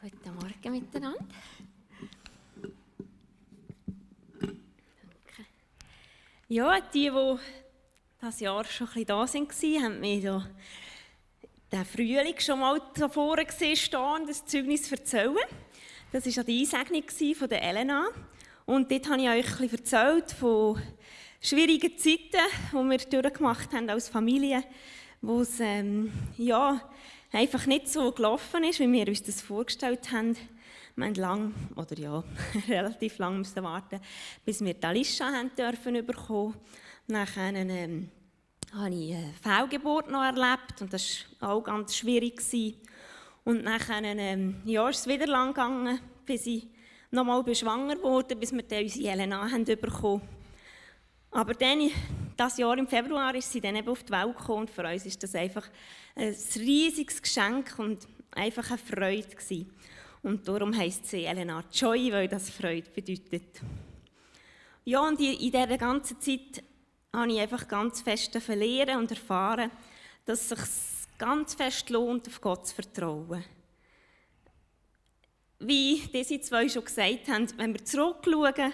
Guten Morgen miteinander. Danke. Ja, die, die das Jahr schon ein bisschen da waren, haben mir so den Frühling schon mal davor gesehen stehen, das Zeugnis erzählen. Das war die Einsegnung von der Elena. Und dort habe ich euch ein bisschen erzählt von schwierigen Zeiten, die wir durchgemacht haben als Familie, wo es ähm, ja, einfach nicht so gelaufen ist, wie wir uns das vorgestellt haben. Wir haben lang, oder ja, relativ lang müssen warten, bis wir die Alicia haben dürfen bekommen. Nachher ähm, habe ich eine Fehlgeburt noch erlebt und das war auch ganz schwierig. Gewesen. Und nachher ähm, ja, ist es wieder lang gegangen, bis ich nochmal schwanger wurde, bis wir dann unsere Jelena haben bekommen. Aber dann, das Jahr im Februar ist sie dann eben auf die Welt gekommen und für uns ist das einfach ein riesiges Geschenk und einfach eine Freude gewesen. Und darum heisst sie Elena Joy, weil das Freude bedeutet. Ja, und in dieser ganzen Zeit habe ich einfach ganz fest verlieren und erfahren, dass es sich ganz fest lohnt, auf Gott zu vertrauen. Wie diese zwei schon gesagt haben, wenn wir zurückschauen,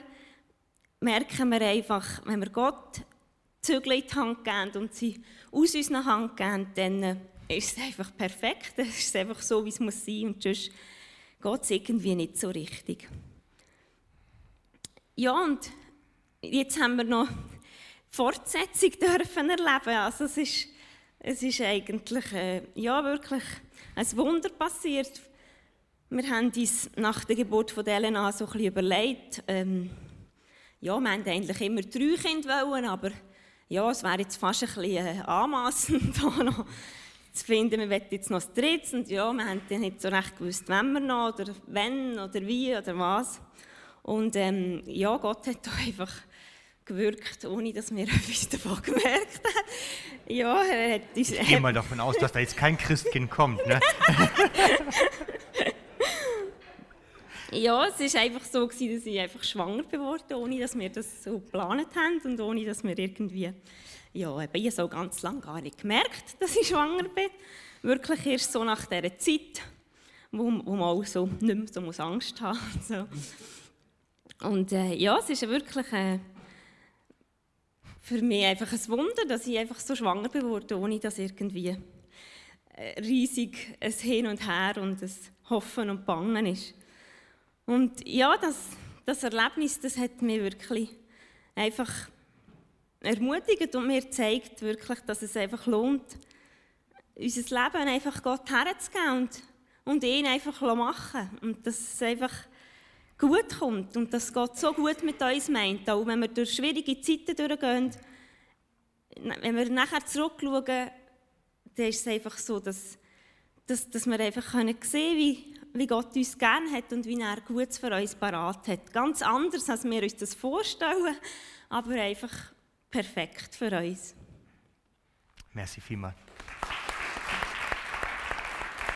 merken wir einfach, wenn wir Gott Zügel in die Hand geben und sie aus unserer Hand geben, dann ist es einfach perfekt. Dann ist es einfach so, wie es muss sein und sonst geht es irgendwie nicht so richtig. Ja, und jetzt haben wir noch Fortsetzung dürfen erleben. Also es ist, es ist eigentlich äh, ja, wirklich ein Wunder passiert. Wir haben uns nach der Geburt von Elena so ein bisschen überlegt, ähm, ja, wir wollten eigentlich immer drei Kinder, wollen, aber ja, es wäre jetzt fast ein bisschen äh, anmassend, noch zu finden, wir wollen jetzt noch das drittes. Und ja, wir haben dann nicht so recht gewusst, wenn wir noch, oder wenn, oder wie, oder was. Und ähm, ja, Gott hat da einfach gewirkt, ohne dass wir etwas davon gemerkt haben. Ja, er hat uns, ich gehe mal davon aus, dass da jetzt kein Christkind kommt. Ne? Ja, es war einfach so, dass ich einfach schwanger geworden ohne dass wir das so geplant haben und ohne dass wir irgendwie, ja, ich habe so ganz lange gar nicht gemerkt, dass ich schwanger bin. Wirklich erst so nach dieser Zeit, wo, wo man auch so nicht mehr so Angst haben muss. So. Und äh, ja, es ist wirklich... Äh, für mich einfach ein Wunder, dass ich einfach so schwanger geworden ohne dass irgendwie riesig ein Hin und Her und ein Hoffen und Bangen ist. Und ja, das, das Erlebnis, das hat mich wirklich einfach ermutigt und mir zeigt wirklich, dass es einfach lohnt, unser Leben einfach Gott herzugeben und, und ihn einfach machen und dass es einfach gut kommt und dass Gott so gut mit uns meint, auch wenn wir durch schwierige Zeiten durchgehen. Wenn wir nachher zurückschauen, dann ist es einfach so, dass, dass, dass wir einfach sehen können, wie Gott uns gern hat und wie er Gutes für uns parat hat. Ganz anders, als wir uns das vorstellen, aber einfach perfekt für uns. Merci vielmals.